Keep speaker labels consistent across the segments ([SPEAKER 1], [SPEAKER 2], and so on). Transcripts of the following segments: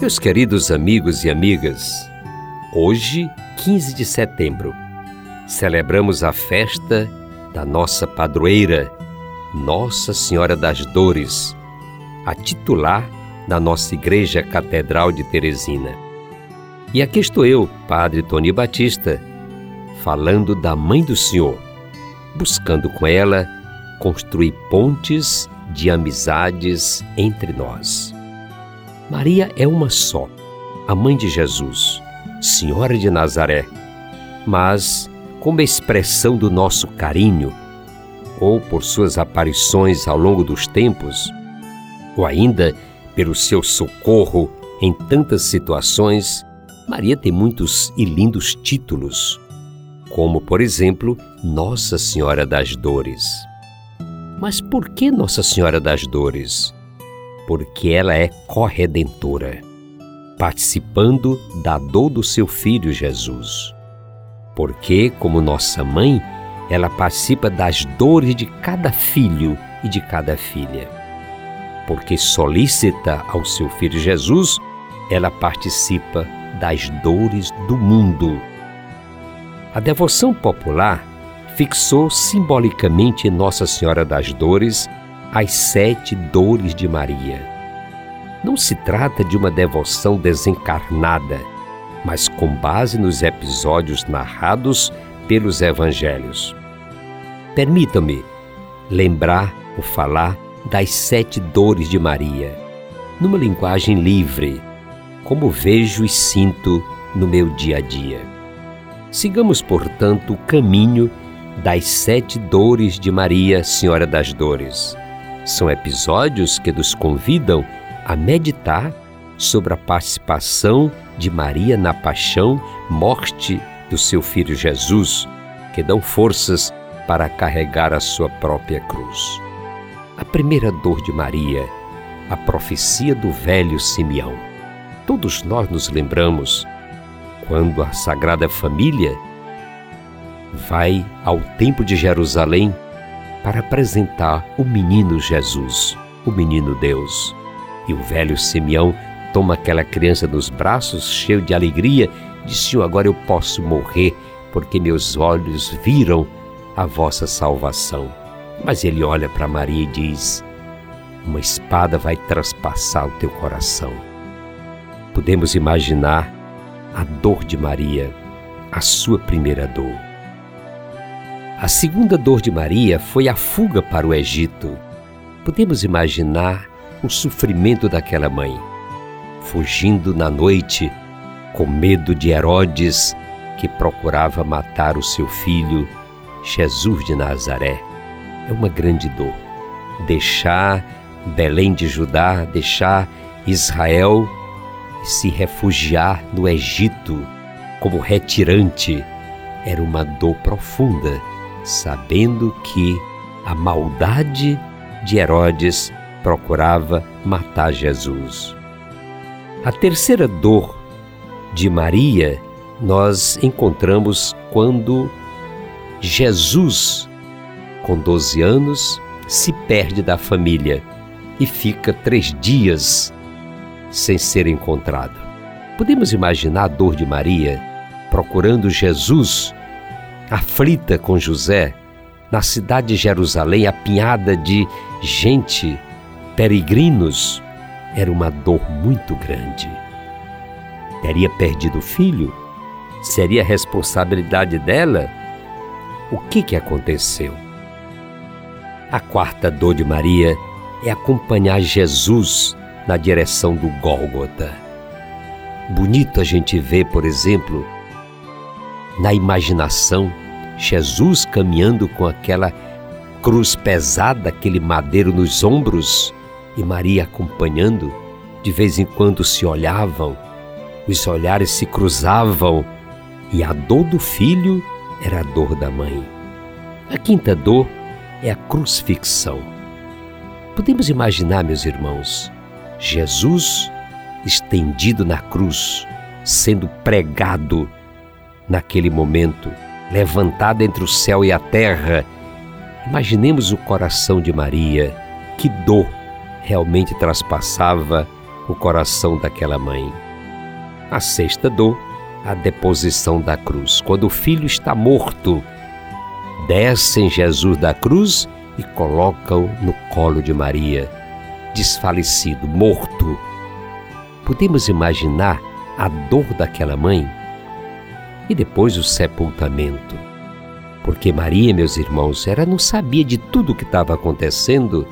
[SPEAKER 1] Meus queridos amigos e amigas, hoje, 15 de setembro, celebramos a festa da nossa padroeira, Nossa Senhora das Dores, a titular da nossa Igreja Catedral de Teresina. E aqui estou eu, Padre Tony Batista, falando da Mãe do Senhor, buscando com ela construir pontes de amizades entre nós. Maria é uma só, a mãe de Jesus, Senhora de Nazaré, mas como expressão do nosso carinho, ou por suas aparições ao longo dos tempos, ou ainda pelo seu socorro em tantas situações, Maria tem muitos e lindos títulos, como, por exemplo, Nossa Senhora das Dores. Mas por que Nossa Senhora das Dores? porque ela é corredentora, participando da dor do seu filho Jesus. Porque, como nossa mãe, ela participa das dores de cada filho e de cada filha. Porque solícita ao seu filho Jesus, ela participa das dores do mundo. A devoção popular fixou simbolicamente Nossa Senhora das Dores as sete dores de Maria. Não se trata de uma devoção desencarnada, mas com base nos episódios narrados pelos evangelhos. Permita-me lembrar ou falar das sete dores de Maria, numa linguagem livre, como vejo e sinto no meu dia a dia. Sigamos, portanto, o caminho das sete dores de Maria, Senhora das Dores são episódios que nos convidam a meditar sobre a participação de Maria na paixão, morte do seu filho Jesus, que dão forças para carregar a sua própria cruz. A primeira dor de Maria, a profecia do velho Simeão. Todos nós nos lembramos quando a Sagrada Família vai ao Templo de Jerusalém para apresentar o menino Jesus, o menino Deus. E o velho Simeão toma aquela criança nos braços, cheio de alegria, diz: Senhor, agora eu posso morrer, porque meus olhos viram a vossa salvação. Mas ele olha para Maria e diz: Uma espada vai traspassar o teu coração. Podemos imaginar a dor de Maria, a sua primeira dor. A segunda dor de Maria foi a fuga para o Egito. Podemos imaginar o sofrimento daquela mãe, fugindo na noite, com medo de Herodes, que procurava matar o seu filho, Jesus de Nazaré. É uma grande dor. Deixar Belém de Judá, deixar Israel e se refugiar no Egito como retirante era uma dor profunda sabendo que a maldade de Herodes procurava matar Jesus. A terceira dor de Maria nós encontramos quando Jesus, com 12 anos, se perde da família e fica três dias sem ser encontrado. Podemos imaginar a dor de Maria procurando Jesus aflita com José, na cidade de Jerusalém, apinhada de gente, peregrinos, era uma dor muito grande. Teria perdido o filho? Seria a responsabilidade dela? O que, que aconteceu? A quarta dor de Maria é acompanhar Jesus na direção do Gólgota. Bonito a gente ver, por exemplo, na imaginação, Jesus caminhando com aquela cruz pesada, aquele madeiro nos ombros e Maria acompanhando, De vez em quando se olhavam, os olhares se cruzavam e a dor do filho era a dor da mãe. A quinta dor é a crucifixão. Podemos imaginar, meus irmãos, Jesus estendido na cruz, sendo pregado naquele momento, levantado entre o céu e a terra. Imaginemos o coração de Maria, que dor realmente traspassava o coração daquela mãe. A sexta dor, a deposição da cruz. Quando o filho está morto, descem Jesus da cruz e colocam no colo de Maria, desfalecido, morto. Podemos imaginar a dor daquela mãe? E depois o sepultamento. Porque Maria, meus irmãos, ela não sabia de tudo o que estava acontecendo,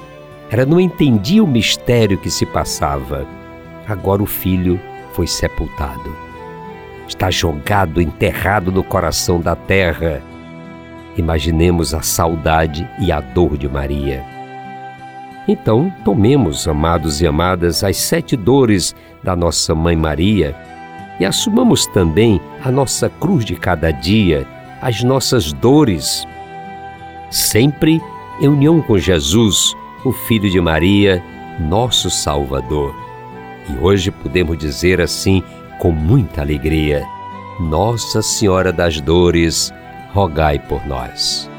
[SPEAKER 1] ela não entendia o mistério que se passava. Agora o filho foi sepultado. Está jogado, enterrado no coração da terra. Imaginemos a saudade e a dor de Maria. Então, tomemos, amados e amadas, as sete dores da nossa Mãe Maria e assumamos também a nossa cruz de cada dia, as nossas dores, sempre em união com Jesus, o Filho de Maria, nosso Salvador. E hoje podemos dizer assim, com muita alegria: Nossa Senhora das Dores, rogai por nós.